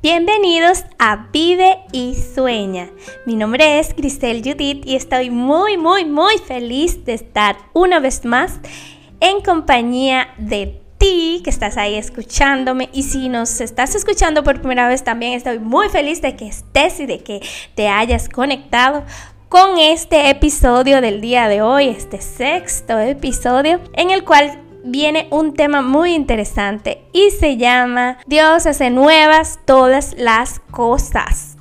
Bienvenidos a Vive y Sueña. Mi nombre es Grisel Judith y estoy muy, muy, muy feliz de estar una vez más en compañía de ti que estás ahí escuchándome y si nos estás escuchando por primera vez también estoy muy feliz de que estés y de que te hayas conectado con este episodio del día de hoy, este sexto episodio en el cual viene un tema muy interesante y se llama Dios hace nuevas todas las cosas.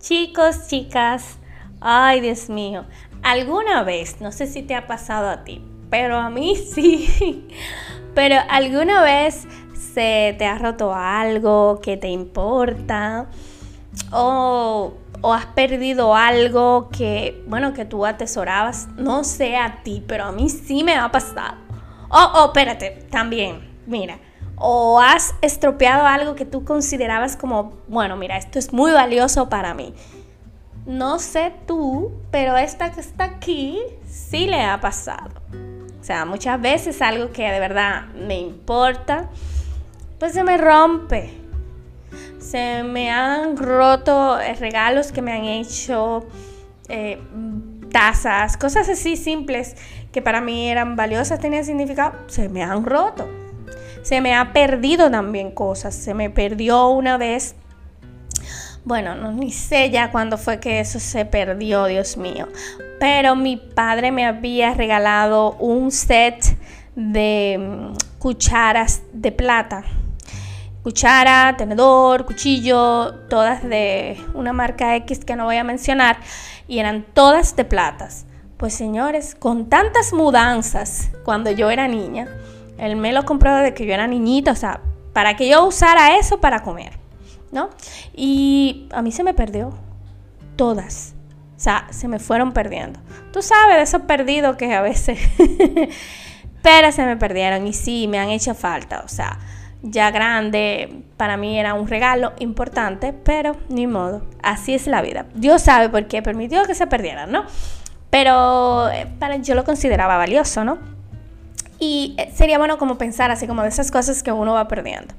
Chicos, chicas, ay Dios mío, alguna vez, no sé si te ha pasado a ti, pero a mí sí, pero alguna vez se te ha roto algo que te importa o o has perdido algo que, bueno, que tú atesorabas, no sé a ti, pero a mí sí me ha pasado. Oh, oh, espérate, también, mira, o has estropeado algo que tú considerabas como, bueno, mira, esto es muy valioso para mí. No sé tú, pero esta que está aquí sí le ha pasado. O sea, muchas veces algo que de verdad me importa, pues se me rompe se me han roto eh, regalos que me han hecho, eh, tazas, cosas así simples que para mí eran valiosas, tenían significado, se me han roto. Se me ha perdido también cosas. Se me perdió una vez. Bueno, no ni sé ya cuándo fue que eso se perdió, Dios mío. Pero mi padre me había regalado un set de mm, cucharas de plata cuchara, tenedor, cuchillo, todas de una marca X que no voy a mencionar, y eran todas de platas. Pues señores, con tantas mudanzas cuando yo era niña, él me lo compró desde que yo era niñita, o sea, para que yo usara eso para comer, ¿no? Y a mí se me perdió, todas. O sea, se me fueron perdiendo. Tú sabes de esos perdidos que a veces... Pero se me perdieron y sí, me han hecho falta. O sea, ya grande, para mí era un regalo importante, pero ni modo, así es la vida. Dios sabe por qué permitió que se perdieran, ¿no? Pero eh, para, yo lo consideraba valioso, ¿no? Y eh, sería bueno como pensar así como de esas cosas que uno va perdiendo.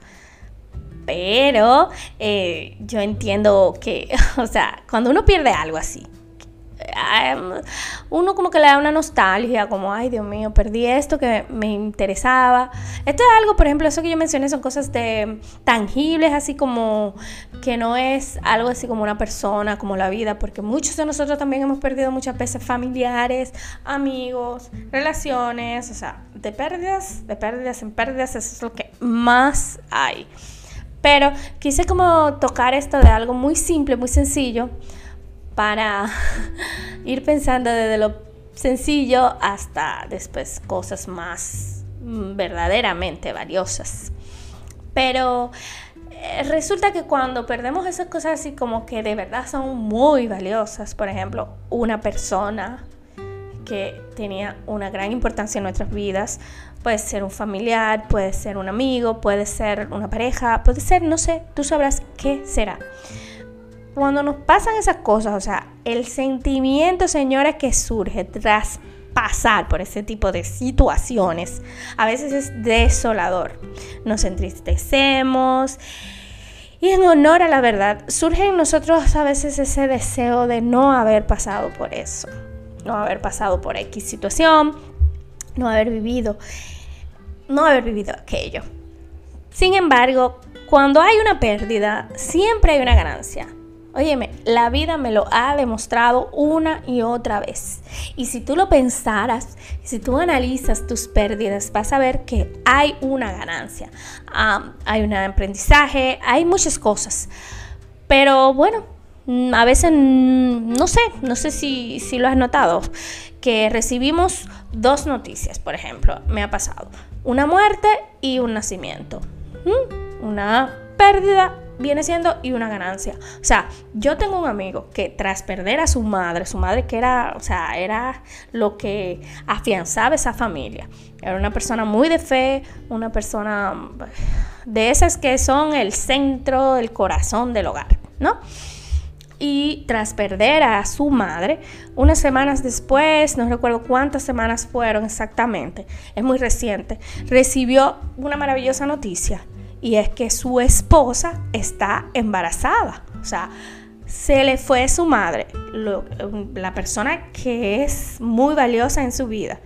Pero eh, yo entiendo que, o sea, cuando uno pierde algo así, uno como que le da una nostalgia, como, ay Dios mío, perdí esto que me interesaba. Esto es algo, por ejemplo, eso que yo mencioné son cosas de, tangibles, así como que no es algo así como una persona, como la vida, porque muchos de nosotros también hemos perdido muchas veces familiares, amigos, relaciones, o sea, de pérdidas, de pérdidas en pérdidas, eso es lo que más hay. Pero quise como tocar esto de algo muy simple, muy sencillo, para ir pensando desde lo sencillo hasta después cosas más mm, verdaderamente valiosas. Pero eh, resulta que cuando perdemos esas cosas así como que de verdad son muy valiosas, por ejemplo, una persona que tenía una gran importancia en nuestras vidas, puede ser un familiar, puede ser un amigo, puede ser una pareja, puede ser, no sé, tú sabrás qué será cuando nos pasan esas cosas, o sea, el sentimiento, señores, que surge tras pasar por ese tipo de situaciones, a veces es desolador. Nos entristecemos. Y en honor a la verdad, surge en nosotros a veces ese deseo de no haber pasado por eso, no haber pasado por X situación, no haber vivido, no haber vivido aquello. Sin embargo, cuando hay una pérdida, siempre hay una ganancia. Óyeme, la vida me lo ha demostrado una y otra vez. Y si tú lo pensaras, si tú analizas tus pérdidas, vas a ver que hay una ganancia, hay un aprendizaje, hay muchas cosas. Pero bueno, a veces mm, no sé, no sé si, lo has notado, que recibimos dos noticias, por ejemplo, me ha pasado una muerte y un nacimiento, una pérdida viene siendo y una ganancia. O sea, yo tengo un amigo que tras perder a su madre, su madre que era, o sea, era lo que afianzaba esa familia. Era una persona muy de fe, una persona de esas que son el centro, el corazón del hogar, ¿no? Y tras perder a su madre, unas semanas después, no recuerdo cuántas semanas fueron exactamente, es muy reciente, recibió una maravillosa noticia y es que su esposa está embarazada. O sea, se le fue su madre, la persona que es muy valiosa en su vida.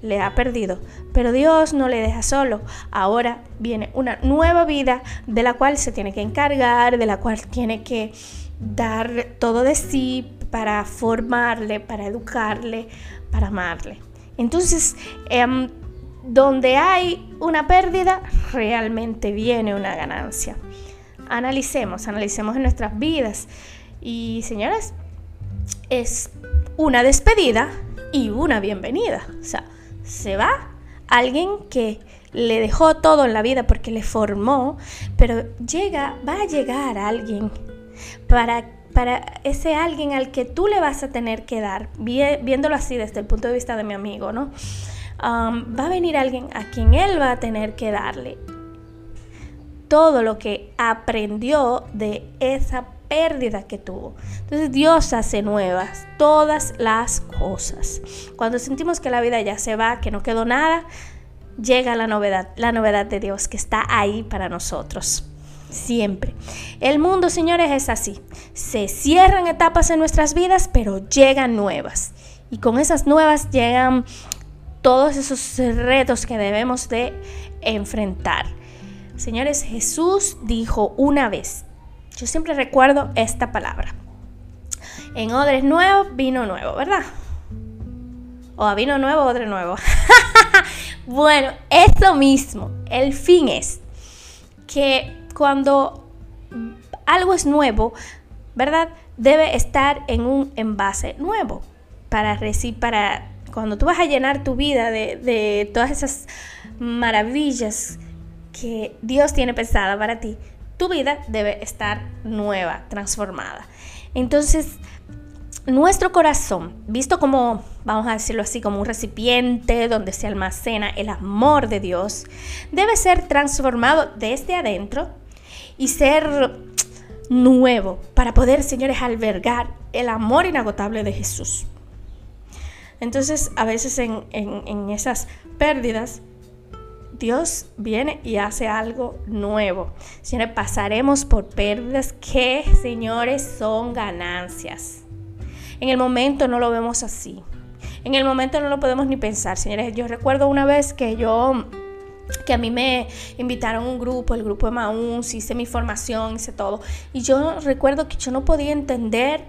Le ha perdido, pero Dios no le deja solo. Ahora viene una nueva vida de la cual se tiene que encargar, de la cual tiene que dar todo de sí para formarle, para educarle, para amarle. Entonces, em, donde hay una pérdida, realmente viene una ganancia. Analicemos, analicemos en nuestras vidas. Y señores, es una despedida y una bienvenida. O sea, se va alguien que le dejó todo en la vida porque le formó, pero llega, va a llegar alguien para, para ese alguien al que tú le vas a tener que dar, viéndolo así desde el punto de vista de mi amigo, ¿no? Um, va a venir alguien a quien él va a tener que darle todo lo que aprendió de esa pérdida que tuvo. Entonces Dios hace nuevas todas las cosas. Cuando sentimos que la vida ya se va, que no quedó nada, llega la novedad, la novedad de Dios que está ahí para nosotros siempre. El mundo, señores, es así. Se cierran etapas en nuestras vidas, pero llegan nuevas. Y con esas nuevas llegan todos esos retos que debemos de enfrentar. Señores, Jesús dijo una vez, yo siempre recuerdo esta palabra. En odres nuevos, vino nuevo, ¿verdad? O a vino nuevo, odre nuevo. bueno, eso mismo. El fin es que cuando algo es nuevo, ¿verdad? Debe estar en un envase nuevo para para cuando tú vas a llenar tu vida de, de todas esas maravillas que Dios tiene pensada para ti, tu vida debe estar nueva, transformada. Entonces, nuestro corazón, visto como, vamos a decirlo así, como un recipiente donde se almacena el amor de Dios, debe ser transformado desde adentro y ser nuevo para poder, señores, albergar el amor inagotable de Jesús. Entonces, a veces en, esas pérdidas, Dios viene y hace algo nuevo. Señores, pasaremos por pérdidas que, señores, son ganancias. En el momento no lo vemos así. En el momento no lo podemos ni pensar, señores. Yo recuerdo una vez que yo que a mí me invitaron un grupo, el grupo de Maús, hice mi formación, hice todo. Y yo recuerdo que yo no podía entender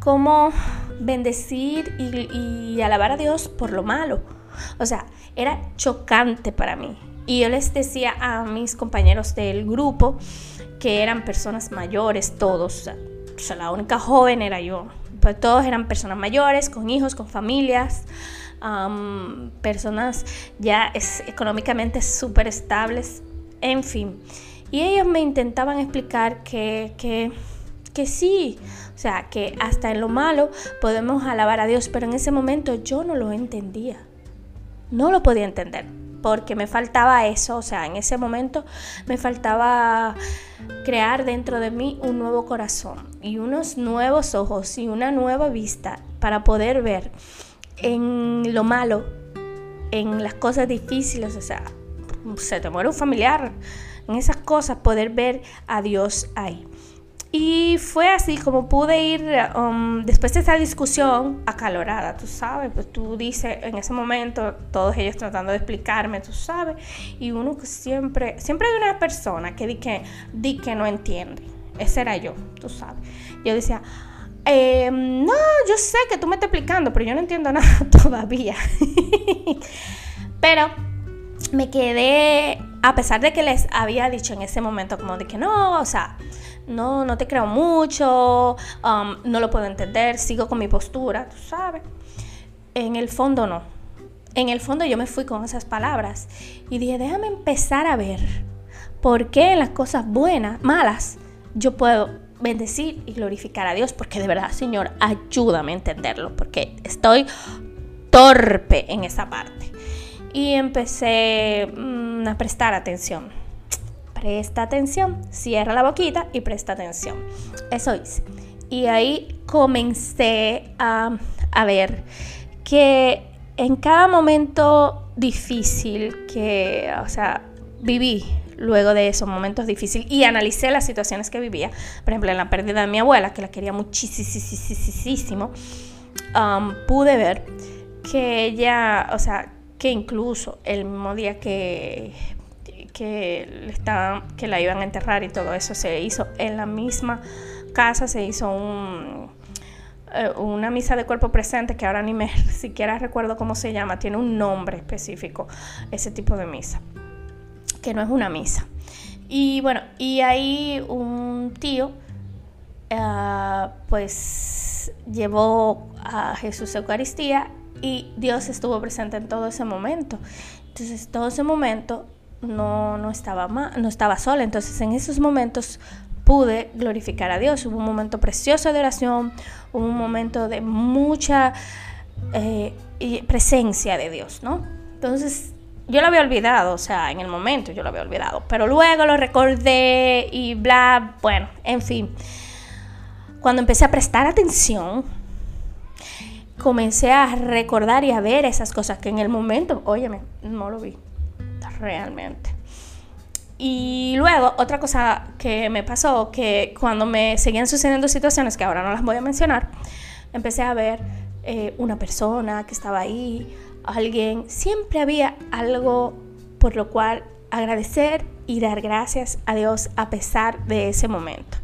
cómo bendecir y, alabar a Dios por lo malo. O sea, era chocante para mí. Y yo les decía a mis compañeros del grupo, que eran personas mayores, todos, o sea, la única joven era yo. Pues todos eran personas mayores, con hijos, con familias personas ya es, económicamente súper estables, en fin. Y ellos me intentaban explicar que, que, que sí, o sea, que hasta en lo malo podemos alabar a Dios, pero en ese momento yo no lo entendía. No lo podía entender, porque me faltaba eso, o sea, en ese momento me faltaba crear dentro de mí un nuevo corazón y unos nuevos ojos y una nueva vista para poder ver en lo malo, en las cosas difíciles, o sea, se te muere un familiar, en esas cosas, poder ver a Dios ahí. Y fue así como pude ir, um, después de esa discusión acalorada, tú sabes, pues tú dices en ese momento, todos ellos tratando de explicarme, tú sabes, y uno que siempre, siempre hay una persona que di que, di que no entiende, ese era yo, tú sabes. Yo decía, eh, no, yo sé que tú me estás explicando, pero yo no entiendo nada todavía. pero me quedé, a pesar de que les había dicho en ese momento como de que no, o sea, no, no te creo mucho, um, no lo puedo entender, sigo con mi postura, tú sabes. En el fondo no. En el fondo yo me fui con esas palabras y dije, déjame empezar a ver por qué las cosas buenas, malas, yo puedo bendecir y glorificar a Dios, porque de verdad, Señor, ayúdame a entenderlo, porque estoy torpe en esa parte. Y empecé mm, a prestar atención. Presta atención, cierra la boquita y presta atención. Eso hice. Y ahí comencé a, a ver que en cada momento difícil que, o sea, viví luego de esos momentos difíciles y analicé las situaciones que vivía, por ejemplo, en la pérdida de mi abuela, que la quería muchísimo, um, pude ver que ella, o sea, que incluso el mismo día que que, que la iban a enterrar y todo eso se hizo en la misma casa, se hizo eh, una misa de cuerpo presente que ahora ni me siquiera recuerdo cómo se llama, tiene un nombre específico, ese tipo de misa, que no es una misa. Y bueno, y ahí un tío, eh, pues llevó a Jesús a Eucaristía y Dios estuvo presente en todo ese momento. Entonces, todo ese momento no, no, estaba, no estaba sola. Entonces, en esos momentos pude glorificar a Dios. Hubo un momento precioso de oración, hubo un momento de mucha eh, presencia de Dios, ¿no? Entonces, yo lo había olvidado, o sea, en el momento yo lo había olvidado, pero luego lo recordé y bla, bueno, en fin. Cuando empecé a prestar atención, comencé a recordar y a ver esas cosas que en el momento, óyeme, no lo vi realmente. Y luego, otra cosa que me pasó, que cuando me seguían sucediendo situaciones que ahora no las voy a mencionar, empecé a ver eh, una persona que estaba ahí, alguien, siempre había algo por lo cual agradecer y dar gracias a Dios a pesar de ese momento.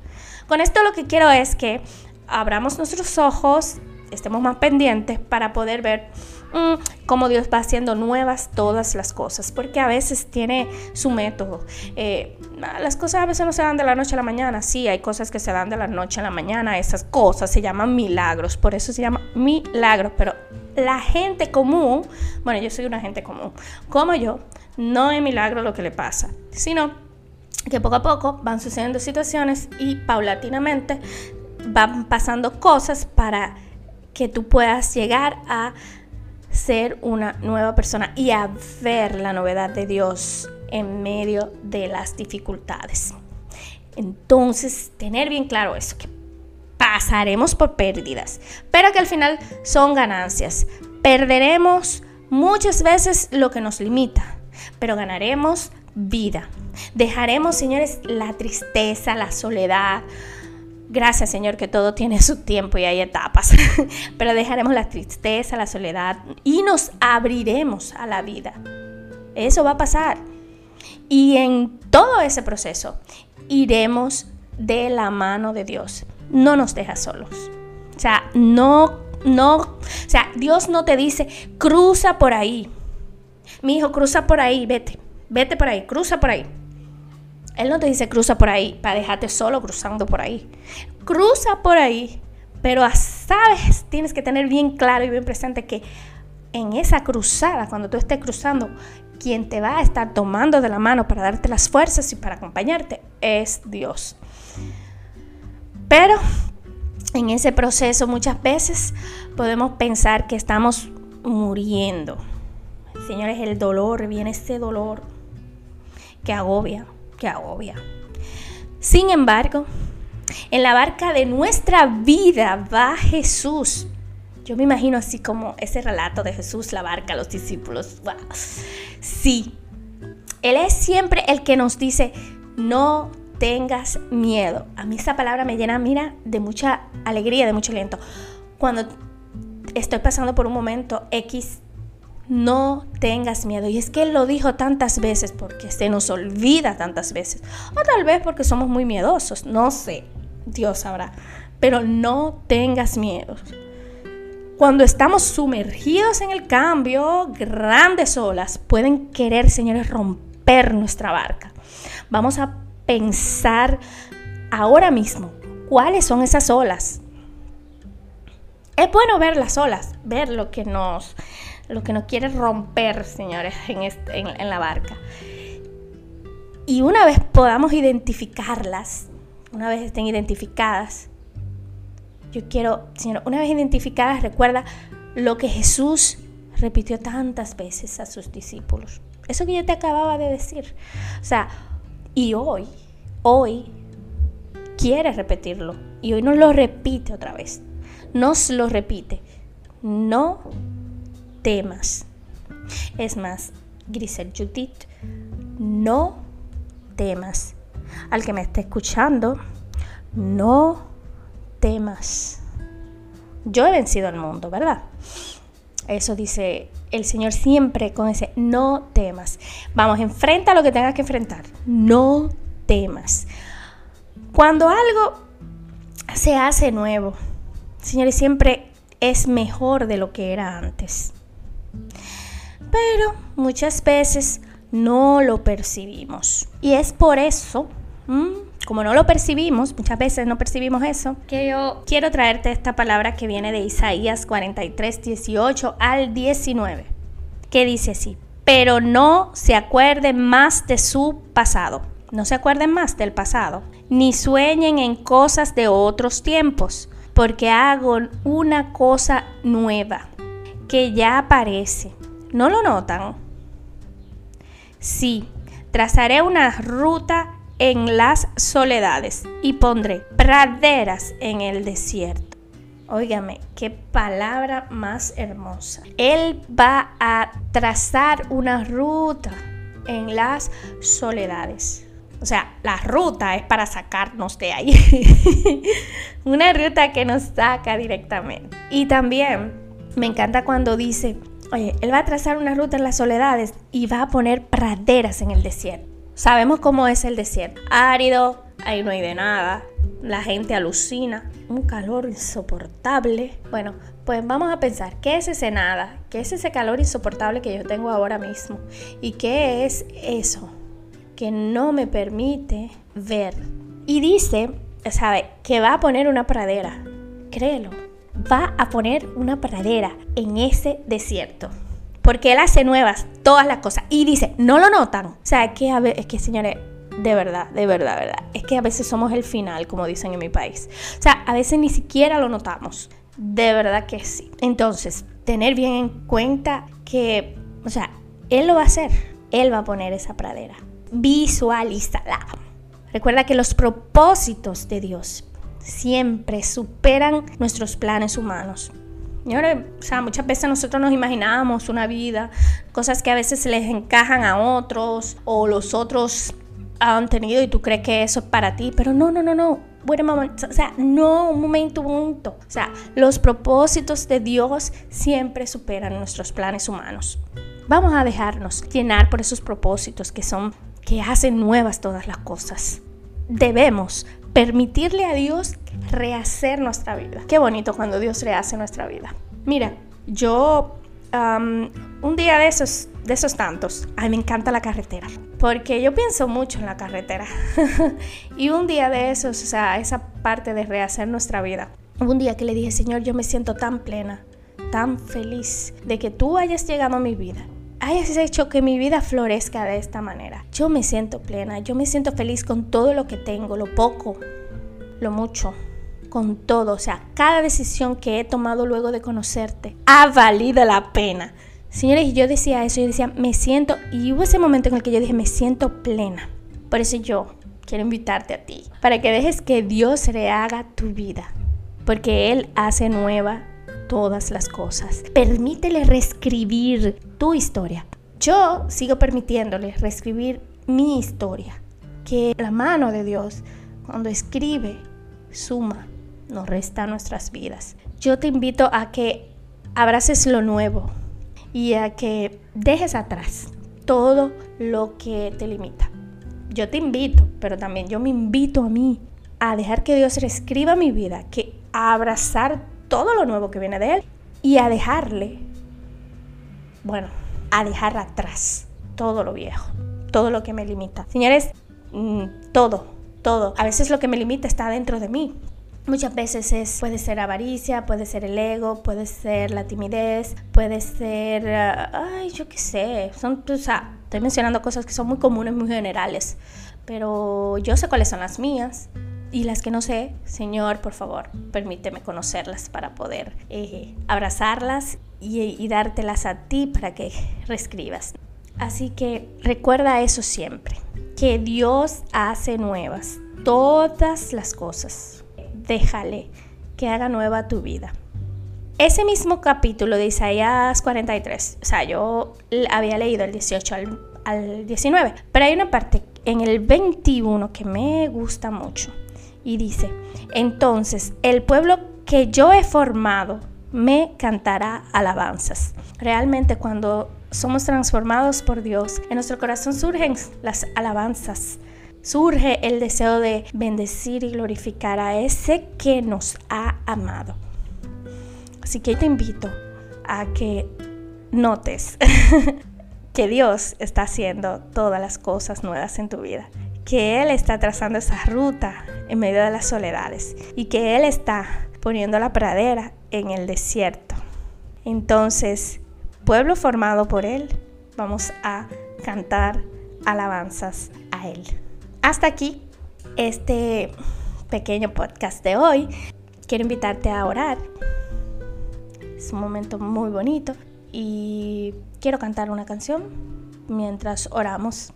Con esto lo que quiero es que abramos nuestros ojos, estemos más pendientes para poder ver Mm, cómo Dios va haciendo nuevas todas las cosas, porque a veces tiene su método. Eh, las cosas a veces no se dan de la noche a la mañana, sí, hay cosas que se dan de la noche a la mañana, esas cosas se llaman milagros, por eso se llama milagros, pero la gente común, bueno, yo soy una gente común, como yo, no es milagro lo que le pasa, sino que poco a poco van sucediendo situaciones y paulatinamente van pasando cosas para que tú puedas llegar a ser una nueva persona y a ver la novedad de Dios en medio de las dificultades. Entonces, tener bien claro eso, que pasaremos por pérdidas, pero que al final son ganancias. Perderemos muchas veces lo que nos limita, pero ganaremos vida. Dejaremos, señores, la tristeza, la soledad, Gracias Señor que todo tiene su tiempo y hay etapas, pero dejaremos la tristeza, la soledad y nos abriremos a la vida. Eso va a pasar. Y en todo ese proceso iremos de la mano de Dios. No nos deja solos. O sea, no, no, o sea, Dios no te dice, cruza por ahí. Mi hijo, cruza por ahí, vete, vete por ahí, cruza por ahí. Él no te dice cruza por ahí para dejarte solo cruzando por ahí. Cruza por ahí, pero sabes, tienes que tener bien claro y bien presente que en esa cruzada, cuando tú estés cruzando, quien te va a estar tomando de la mano para darte las fuerzas y para acompañarte es Dios. Pero en ese proceso muchas veces podemos pensar que estamos muriendo. Señores, el dolor, viene ese dolor que agobia, que agobia. Sin embargo, en la barca de nuestra vida va Jesús. Yo me imagino así como ese relato de Jesús, la barca, los discípulos. Sí, Él es siempre el que nos dice, no tengas miedo. A mí esa palabra me llena, mira, de mucha alegría, de mucho aliento. Cuando estoy pasando por un momento X no tengas miedo. Y es que Él lo dijo tantas veces porque se nos olvida tantas veces. O tal vez porque somos muy miedosos, no sé, Dios sabrá. Pero no tengas miedo. Cuando estamos sumergidos en el cambio, grandes olas pueden querer, señores, romper nuestra barca. Vamos a pensar ahora mismo cuáles son esas olas. Es bueno ver las olas, ver lo que nos lo que nos quiere romper, señores, en, en, la barca. Y una vez podamos identificarlas, una vez estén identificadas, yo quiero, Señor, una vez identificadas, recuerda lo que Jesús repitió tantas veces a sus discípulos. Eso que yo te acababa de decir. O sea, y hoy, hoy quiere repetirlo. Y hoy nos lo repite otra vez. Nos lo repite. No temas. Es más, Grisel Judith, no temas. Al que me esté escuchando, no temas. Yo he vencido al mundo, ¿verdad? Eso dice el Señor siempre con ese no temas. Vamos, enfrenta lo que tengas que enfrentar. No temas. Cuando algo se hace nuevo, señores, siempre es mejor de lo que era antes. Pero muchas veces no lo percibimos. Y es por eso como no lo percibimos, muchas veces no percibimos eso, que yo quiero traerte esta palabra que viene de Isaías 43, 18 al 19, que dice así, pero no se acuerden más de su pasado, no se acuerden más del pasado, ni sueñen en cosas de otros tiempos, porque hago una cosa nueva que ya aparece. ¿No lo notan? Sí, trazaré una ruta en las soledades y pondré praderas en el desierto. Óigame, qué palabra más hermosa. Él va a trazar una ruta en las soledades. O sea, la ruta es para sacarnos de ahí. una ruta que nos saca directamente. Y también me encanta cuando dice, oye, él va a trazar una ruta en las soledades y va a poner praderas en el desierto. Sabemos cómo es el desierto. Árido, ahí no hay de nada. La gente alucina. Un calor insoportable. Bueno, pues vamos a pensar, ¿qué es ese nada? ¿Qué es ese calor insoportable que yo tengo ahora mismo? ¿Y qué es eso que no me permite ver? Y dice, ¿sabe? Que va a poner una pradera. Créelo. Va a poner una pradera en ese desierto porque Él hace nuevas todas las cosas. Y dice, no lo notan. O sea, que a es que señores, de verdad, de verdad, de verdad. Es que a veces somos el final, como dicen en mi país. O sea, a veces ni siquiera lo notamos. De verdad que sí. Entonces, tener bien en cuenta que, o sea, Él lo va a hacer. Él va a poner esa pradera. Visualízala. Recuerda que los propósitos de Dios siempre superan nuestros planes humanos. Señores, o sea, muchas veces nosotros nos imaginamos una vida, cosas que a veces se les encajan a otros o los otros han tenido y tú crees que eso es para ti, pero no, no, no, no. Bueno, o sea, no, un momento, un momento. O sea, los propósitos de Dios siempre superan nuestros planes humanos. Vamos a dejarnos llenar por esos propósitos que son, que hacen nuevas todas las cosas. Debemos permitirle a Dios rehacer nuestra vida. Qué bonito cuando Dios rehace nuestra vida. Mira, yo un día de esos, de esos tantos, a mí me encanta la carretera, porque yo pienso mucho en la carretera. y un día de esos, o sea, esa parte de rehacer nuestra vida, un día que le dije, Señor, yo me siento tan plena, tan feliz de que tú hayas llegado a mi vida hayas hecho que mi vida florezca de esta manera. Yo me siento plena, yo me siento feliz con todo lo que tengo, lo poco, lo mucho, con todo. O sea, cada decisión que he tomado luego de conocerte ha valido la pena. Señores, yo decía eso, yo decía, me siento, y hubo ese momento en el que yo dije, me siento plena. Por eso yo quiero invitarte a ti, para que dejes que Dios rehaga tu vida, porque Él hace nueva todas las cosas. Permítele reescribir tu historia. Yo sigo permitiéndole reescribir mi historia. Que la mano de Dios, cuando escribe, suma, nos resta nuestras vidas. Yo te invito a que abraces lo nuevo y a que dejes atrás todo lo que te limita. Yo te invito, pero también yo me invito a mí a dejar que Dios reescriba mi vida, que a abrazar todo lo nuevo que viene de Él y a dejarle, bueno, a dejar atrás todo lo viejo, todo lo que me limita. Señores, mm, todo, todo. A veces lo que me limita está dentro de mí. Muchas veces es, puede ser avaricia, puede ser el ego, puede ser la timidez, puede ser, ay, yo qué sé, son, o sea, estoy mencionando cosas que son muy comunes, muy generales, pero yo sé cuáles son las mías. Y las que no sé, Señor, por favor, permíteme conocerlas para poder eh, abrazarlas y, y dártelas a ti para que reescribas. Así que recuerda eso siempre, que Dios hace nuevas todas las cosas. Déjale que haga nueva tu vida. Ese mismo capítulo de Isaías 43, o sea, yo había leído el 18 al, al 19, pero hay una parte en el 21 que me gusta mucho y dice, entonces el pueblo que yo he formado me cantará alabanzas. Realmente cuando somos transformados por Dios, en nuestro corazón surgen las alabanzas. Surge el deseo de bendecir y glorificar a ese que nos ha amado. Así que te invito a que notes que Dios está haciendo todas las cosas nuevas en tu vida, que Él está trazando esa ruta en medio de las soledades y que Él está poniendo la pradera en el desierto. Entonces, pueblo formado por Él, vamos a cantar alabanzas a Él. Hasta aquí este pequeño podcast de hoy. Quiero invitarte a orar. Es un momento muy bonito y quiero cantar una canción mientras oramos.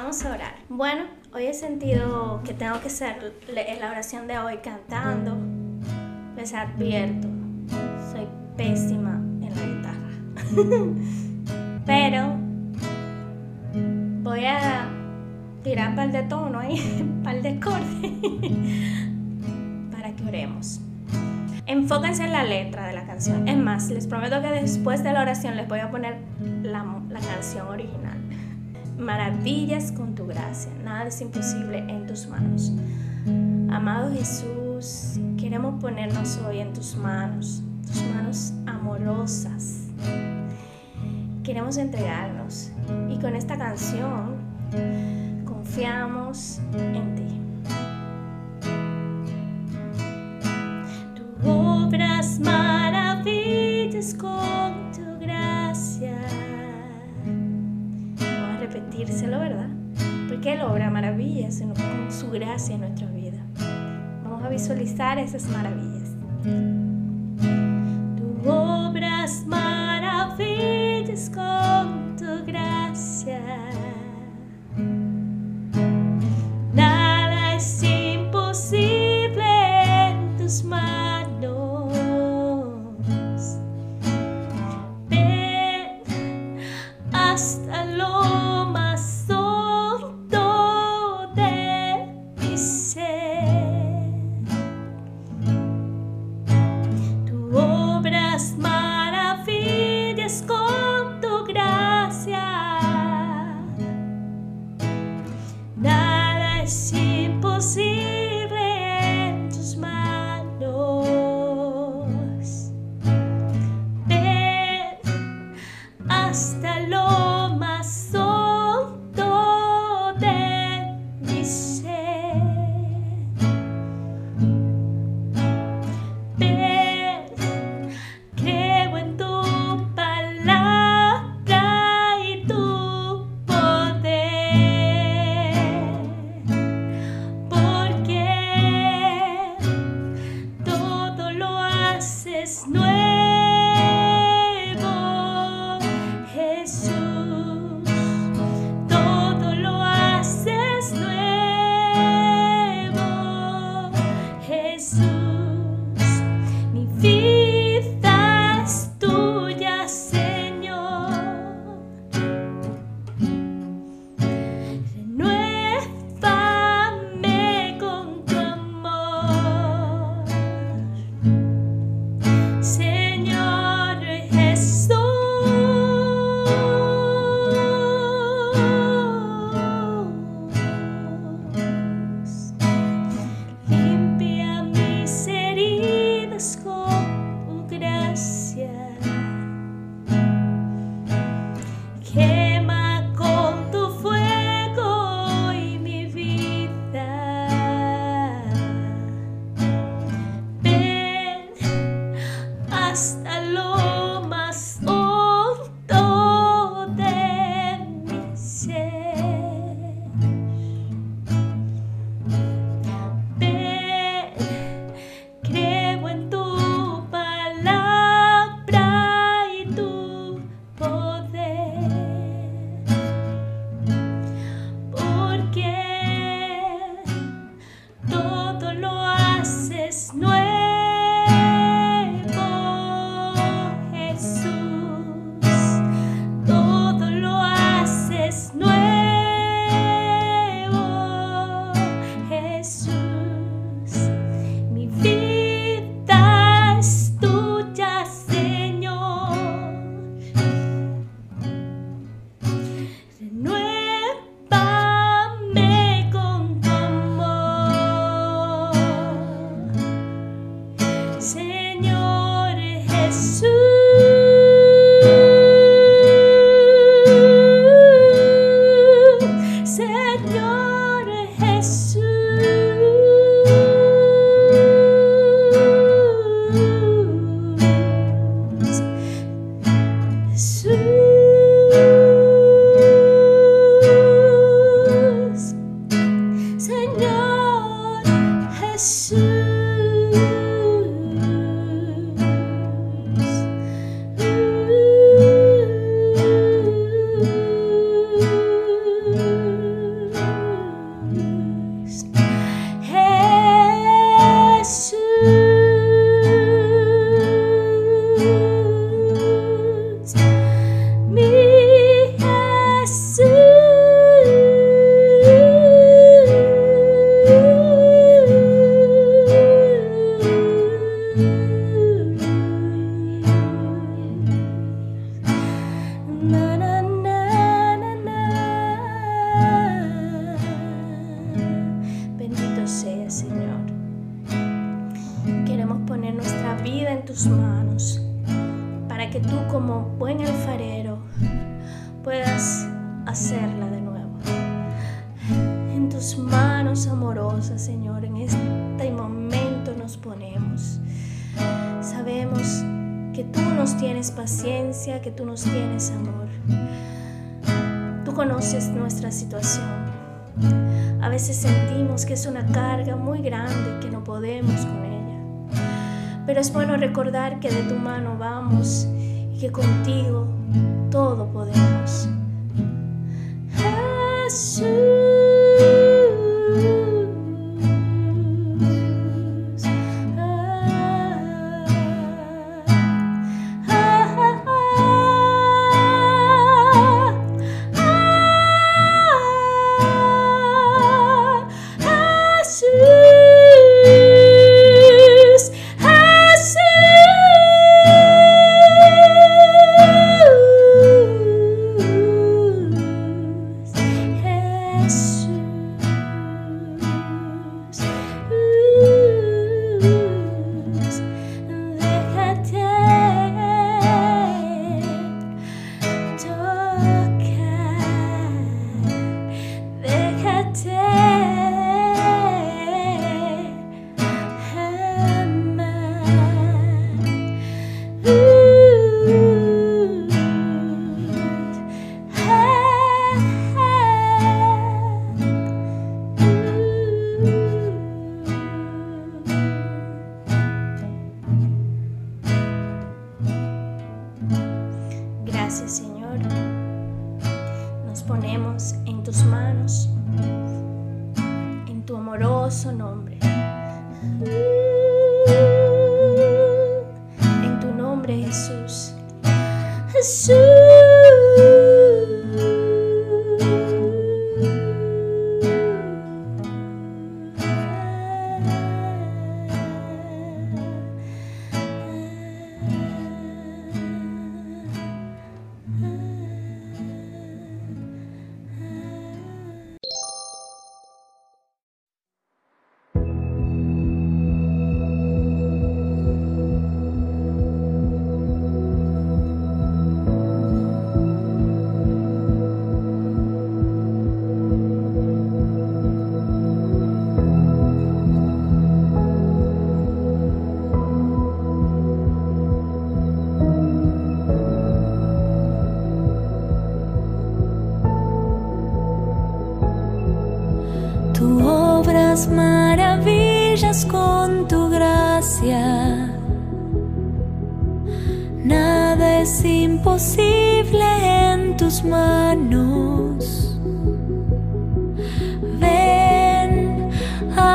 Vamos a orar. Bueno, hoy he sentido que tengo que hacer la oración de hoy cantando. Les advierto, soy pésima en la guitarra. Pero voy a tirar un par de tono ahí, un par de acordes, para que oremos. Enfóquense en la letra de la canción. Es más, les prometo que después de la oración les voy a poner la, la canción original. Maravillas con tu gracia, nada es imposible en tus manos. Amado Jesús, queremos ponernos hoy en tus manos, tus manos amorosas. Queremos entregarnos y con esta canción confiamos en ti. Porque Él obra maravillas con su gracia en nuestra vida. Vamos a visualizar esas maravillas. Tu obras maravillas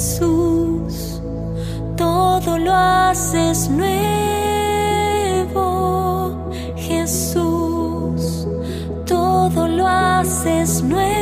Jesús, todo lo haces nuevo. Jesús, todo lo haces nuevo.